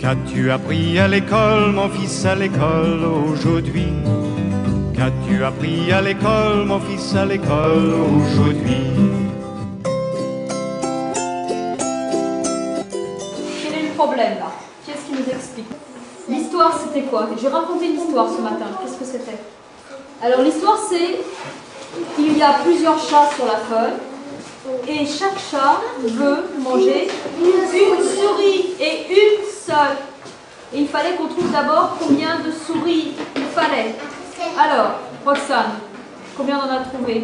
Qu'as-tu appris à l'école, mon fils, à l'école aujourd'hui? Qu'as-tu appris à l'école, mon fils, à l'école aujourd'hui? Quel est le problème là? Qui est-ce qui nous explique? L'histoire c'était quoi? J'ai raconté l'histoire ce matin. Qu'est-ce que c'était? Alors l'histoire c'est qu'il y a plusieurs chats sur la feuille et chaque chat veut manger une souris et une Et il fallait qu'on trouve d'abord combien de souris il fallait. Alors, Roxane, combien on en a trouvé?